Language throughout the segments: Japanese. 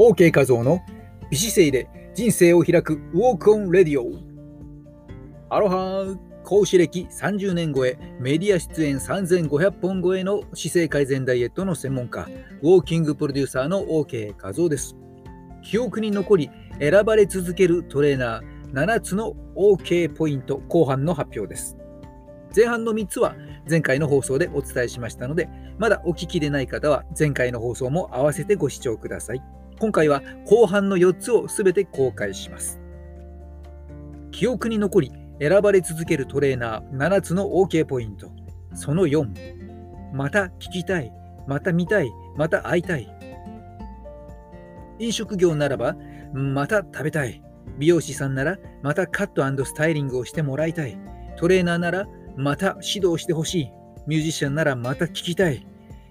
OK 画像の美姿勢で人生を開くウォークオンレディオ。アロハ講師歴30年超えメディア出演3500本超えの姿勢改善ダイエットの専門家ウォーキングプロデューサーの OK 画像です。記憶に残り選ばれ続けるトレーナー7つの OK ポイント後半の発表です。前半の3つは前回の放送でお伝えしましたのでまだお聞きでない方は前回の放送も合わせてご視聴ください。今回は後半の4つをすべて公開します。記憶に残り選ばれ続けるトレーナー7つの OK ポイント。その4また聞きたいまた見たいまた会いたい。飲食業ならばまた食べたい。美容師さんならまたカットスタイリングをしてもらいたい。トレーナーならまた指導してほしい。ミュージシャンならまた聞きたい。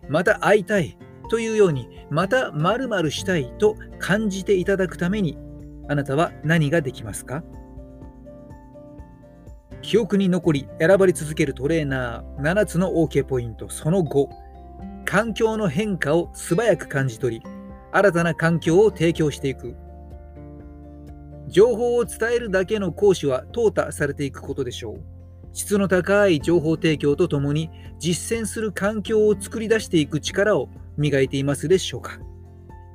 また会いたい。というようにまた〇〇したいと感じていただくためにあなたは何ができますか？記憶に残り選ばれ続けるトレーナー7つの OK ポイントその5環境の変化を素早く感じ取り新たな環境を提供していく。情報を伝えるだけの講師は淘汰されていくことでしょう。質の高い情報提供とともに実践する環境を作り出していく力を磨いていますでしょうか。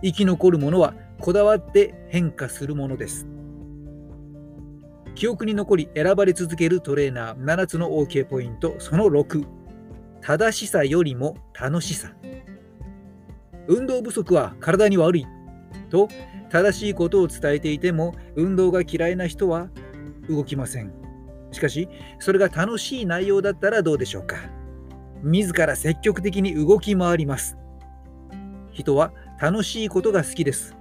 生き残るものはこだわって変化するものです。記憶に残り選ばれ続けるトレーナー7つの OK ポイントその6正しさよりも楽しさ。運動不足は体に悪い。と正しいことを伝えていても運動が嫌いな人は動きません。しかしそれが楽しい内容だったらどうでしょうか？自ら積極的に動き回ります。人は楽しいことが好きです。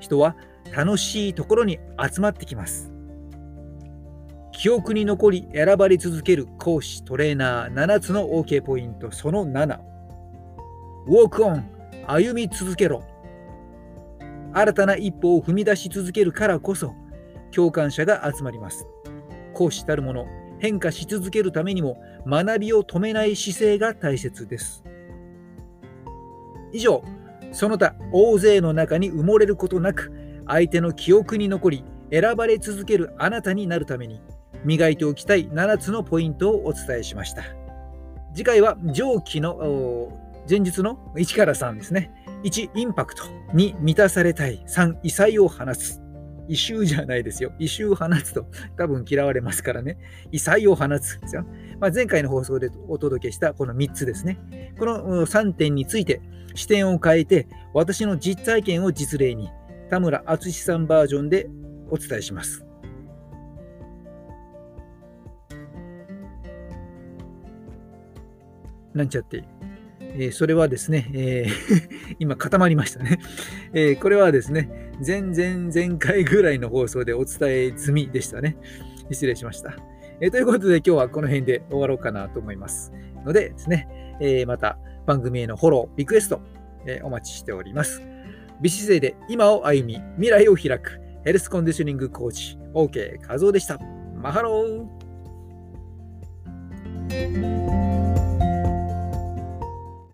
人は楽しいところに集まってきます。記憶に残り選ばれ続ける講師トレーナー7つの OK ポイントその7ウォークオン歩み続けろ。新たな一歩を踏み出し続けるからこそ共感者が集まります。講師たるもの変化し続けるためにも学びを止めない姿勢が大切です以上その他大勢の中に埋もれることなく相手の記憶に残り選ばれ続けるあなたになるために磨いておきたい7つのポイントをお伝えしました。次回は上記の前日の1から3ですね。1、インパクト。2、満たされたい。3、異彩を放つ。異臭じゃないですよ。異臭を放つと多分嫌われますからね。異彩を放つですよ。まあ、前回の放送でお届けしたこの3つですね。この3点について視点を変えて私の実体験を実例に田村淳さんバージョンでお伝えします。なんちゃって。え、それはですね、えー、今固まりましたね、えー、これはですね、前々前回ぐらいの放送でお伝え済みでしたね。失礼しました。えということで今日はこの辺で終わろうかなと思います。のでですね、えまた番組へのフォロー、リクエスト、えお待ちしております。美姿勢で今を歩み、未来を開くヘルスコンディショニングコーチ、OK 和夫でした。マハロー